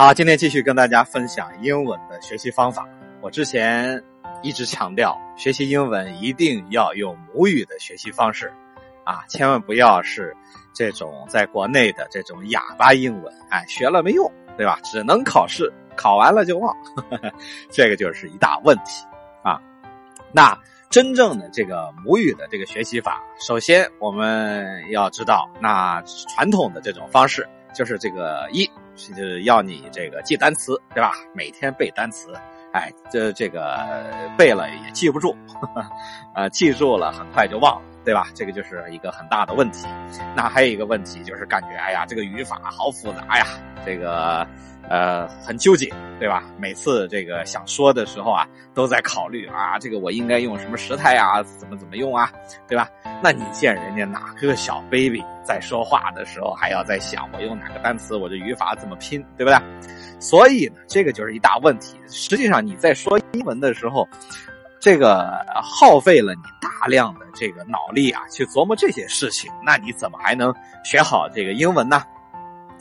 好，今天继续跟大家分享英文的学习方法。我之前一直强调，学习英文一定要用母语的学习方式，啊，千万不要是这种在国内的这种哑巴英文，哎，学了没用，对吧？只能考试，考完了就忘，这个就是一大问题啊。那真正的这个母语的这个学习法，首先我们要知道，那传统的这种方式就是这个一。就是要你这个记单词，对吧？每天背单词，哎，这这个背了也记不住，啊，记住了很快就忘了，对吧？这个就是一个很大的问题。那还有一个问题就是感觉，哎呀，这个语法好复杂呀，这个。呃，很纠结，对吧？每次这个想说的时候啊，都在考虑啊，这个我应该用什么时态啊，怎么怎么用啊，对吧？那你见人家哪个小 baby 在说话的时候，还要在想我用哪个单词，我这语法怎么拼，对不对？所以呢，这个就是一大问题。实际上你在说英文的时候，这个耗费了你大量的这个脑力啊，去琢磨这些事情，那你怎么还能学好这个英文呢？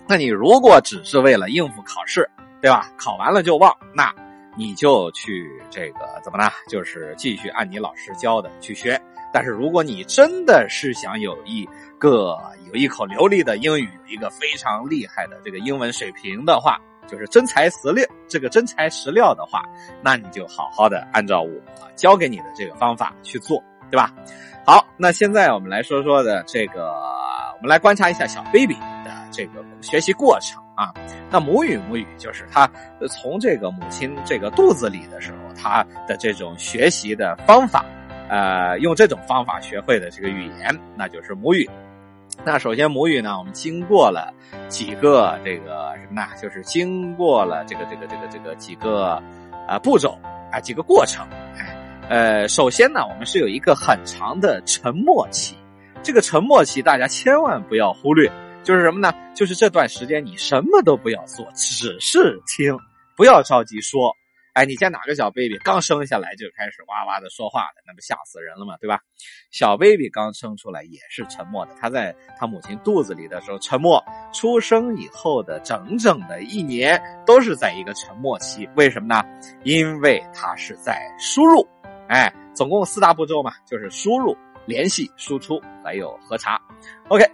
那你如果只是为了应付考试，对吧？考完了就忘，那你就去这个怎么呢？就是继续按你老师教的去学。但是如果你真的是想有一个有一口流利的英语，一个非常厉害的这个英文水平的话，就是真材实料，这个真材实料的话，那你就好好的按照我教给你的这个方法去做，对吧？好，那现在我们来说说的这个，我们来观察一下小 baby 的。这个学习过程啊，那母语母语就是他从这个母亲这个肚子里的时候，他的这种学习的方法，呃，用这种方法学会的这个语言，那就是母语。那首先母语呢，我们经过了几个这个什么呢？就是经过了这个这个这个这个几个啊步骤啊几个过程。呃，首先呢，我们是有一个很长的沉默期，这个沉默期大家千万不要忽略。就是什么呢？就是这段时间你什么都不要做，只是听，不要着急说。哎，你见哪个小 baby 刚生下来就开始哇哇的说话的，那不吓死人了吗？对吧？小 baby 刚生出来也是沉默的，他在他母亲肚子里的时候沉默，出生以后的整整的一年都是在一个沉默期。为什么呢？因为他是在输入。哎，总共四大步骤嘛，就是输入、联系、输出，还有核查。OK。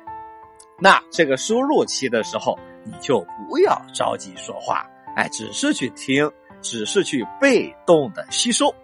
那这个输入期的时候，你就不要着急说话，哎，只是去听，只是去被动的吸收，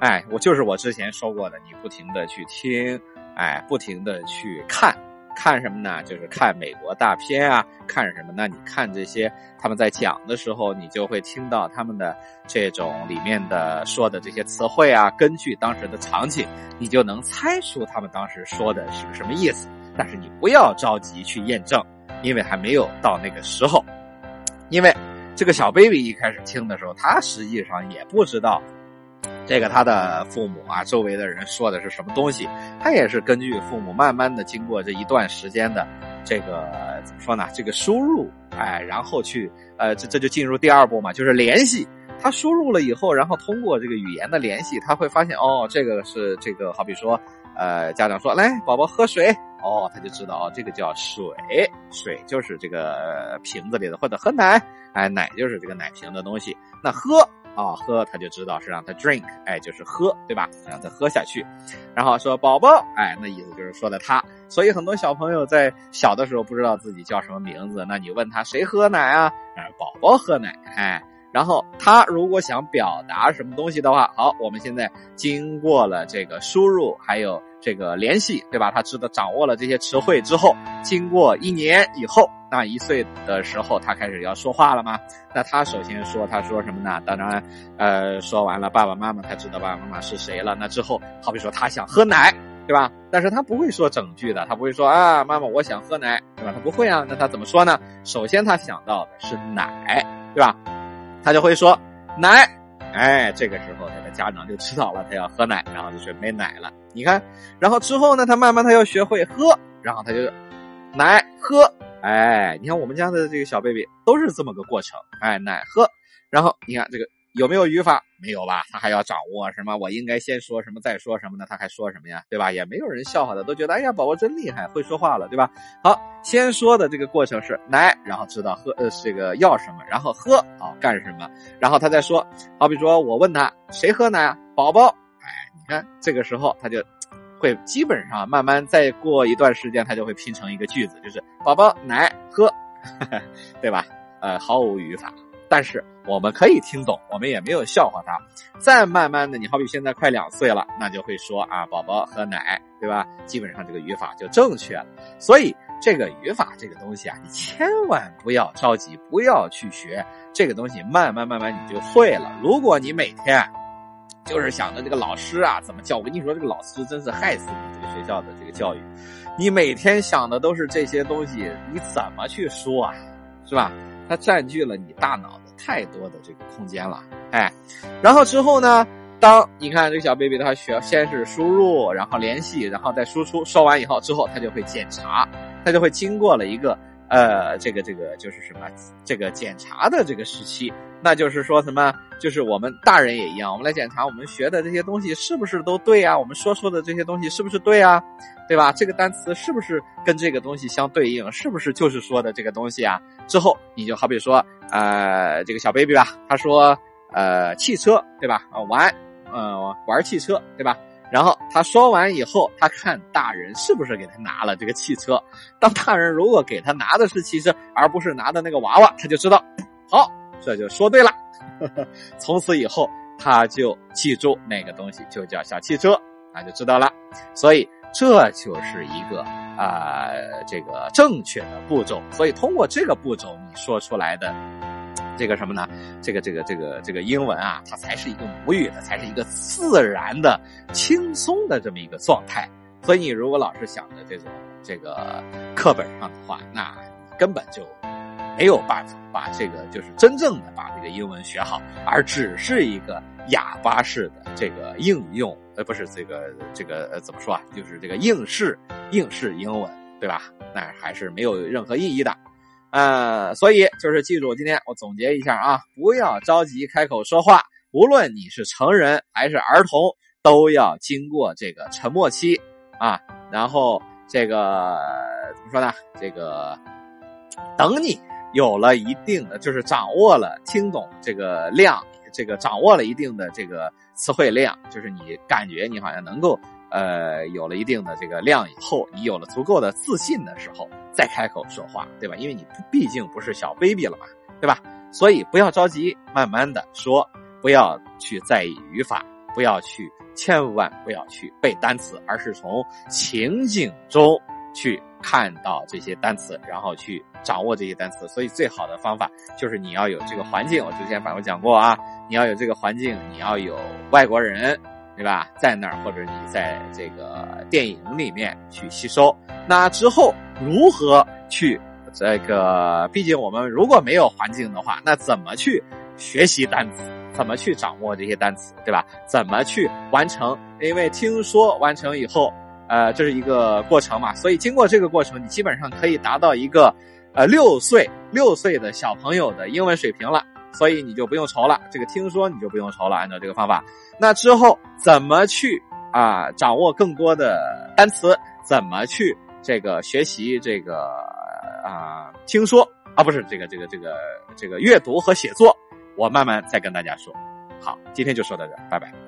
哎，我就是我之前说过的，你不停的去听，哎，不停的去看，看什么呢？就是看美国大片啊，看什么？那你看这些他们在讲的时候，你就会听到他们的这种里面的说的这些词汇啊，根据当时的场景，你就能猜出他们当时说的是什么意思。但是你不要着急去验证，因为还没有到那个时候。因为这个小 baby 一开始听的时候，他实际上也不知道这个他的父母啊，周围的人说的是什么东西。他也是根据父母慢慢的经过这一段时间的这个怎么说呢？这个输入，哎，然后去呃，这这就进入第二步嘛，就是联系。他输入了以后，然后通过这个语言的联系，他会发现哦，这个是这个，好比说。呃，家长说来，宝宝喝水哦，他就知道哦，这个叫水，水就是这个瓶子里的，或者喝奶，哎，奶就是这个奶瓶的东西。那喝啊，喝他就知道是让他 drink，哎，就是喝，对吧？让他喝下去。然后说宝宝，哎，那意思就是说的他。所以很多小朋友在小的时候不知道自己叫什么名字，那你问他谁喝奶啊？哎，宝宝喝奶，哎。然后他如果想表达什么东西的话，好，我们现在经过了这个输入，还有这个联系，对吧？他知道掌握了这些词汇之后，经过一年以后，那一岁的时候，他开始要说话了吗？那他首先说，他说什么呢？当然，呃，说完了爸爸妈妈，他知道爸爸妈妈是谁了。那之后，好比说他想喝奶，对吧？但是他不会说整句的，他不会说啊，妈妈我想喝奶，对吧？他不会啊。那他怎么说呢？首先他想到的是奶，对吧？他就会说奶，哎，这个时候他的家长就知道了，他要喝奶，然后就准备奶了。你看，然后之后呢，他慢慢他要学会喝，然后他就奶喝，哎，你看我们家的这个小 baby 都是这么个过程，哎，奶喝，然后你看这个有没有语法？没有吧？他还要掌握什么？我应该先说什么，再说什么呢？他还说什么呀？对吧？也没有人笑话他，都觉得哎呀，宝宝真厉害，会说话了，对吧？好，先说的这个过程是奶，然后知道喝呃这个要什么，然后喝啊干什么，然后他再说，好比说我问他谁喝奶啊？宝宝，哎，你看这个时候他就会基本上慢慢再过一段时间，他就会拼成一个句子，就是宝宝奶喝，对吧？呃，毫无语法。但是我们可以听懂，我们也没有笑话他。再慢慢的，你好比现在快两岁了，那就会说啊，宝宝喝奶，对吧？基本上这个语法就正确了。所以这个语法这个东西啊，你千万不要着急，不要去学这个东西，慢慢慢慢你就会了。如果你每天就是想着这个老师啊怎么教，我跟你说，这个老师真是害死你这个学校的这个教育。你每天想的都是这些东西，你怎么去说啊？是吧？它占据了你大脑。太多的这个空间了，哎，然后之后呢？当你看这个小 baby 它需要先是输入，然后联系，然后再输出，说完以后之后它就会检查，它就会经过了一个呃这个这个就是什么这个检查的这个时期，那就是说什么？就是我们大人也一样，我们来检查我们学的这些东西是不是都对啊？我们说出的这些东西是不是对啊？对吧？这个单词是不是跟这个东西相对应？是不是就是说的这个东西啊？之后你就好比说，呃，这个小 baby 吧，他说，呃，汽车，对吧？啊，玩，呃，玩汽车，对吧？然后他说完以后，他看大人是不是给他拿了这个汽车。当大人如果给他拿的是汽车，而不是拿的那个娃娃，他就知道，好，这就说对了。从此以后，他就记住那个东西就叫小汽车，那就知道了。所以。这就是一个啊，这个正确的步骤。所以通过这个步骤，你说出来的这个什么呢？这个这个这个这个英文啊，它才是一个母语的，才是一个自然的、轻松的这么一个状态。所以你如果老是想着这种这个课本上的话，那根本就没有办法把这个就是真正的把这个英文学好，而只是一个哑巴式的这个应用。呃，不是这个这个呃，怎么说啊？就是这个应试应试英文，对吧？那还是没有任何意义的，呃，所以就是记住，今天我总结一下啊，不要着急开口说话，无论你是成人还是儿童，都要经过这个沉默期啊。然后这个怎么说呢？这个等你有了一定的，就是掌握了听懂这个量。这个掌握了一定的这个词汇量，就是你感觉你好像能够呃有了一定的这个量以后，你有了足够的自信的时候，再开口说话，对吧？因为你毕竟不是小 baby 了嘛，对吧？所以不要着急，慢慢的说，不要去在意语法，不要去，千万不要去背单词，而是从情景中去。看到这些单词，然后去掌握这些单词，所以最好的方法就是你要有这个环境。我之前反复讲过啊，你要有这个环境，你要有外国人，对吧？在那儿，或者你在这个电影里面去吸收。那之后如何去这个？毕竟我们如果没有环境的话，那怎么去学习单词？怎么去掌握这些单词，对吧？怎么去完成？因为听说完成以后。呃，这是一个过程嘛，所以经过这个过程，你基本上可以达到一个，呃，六岁六岁的小朋友的英文水平了，所以你就不用愁了。这个听说你就不用愁了，按照这个方法。那之后怎么去啊掌握更多的单词？怎么去这个学习这个啊听说啊不是这个这个这个这个阅读和写作？我慢慢再跟大家说。好，今天就说到这，拜拜。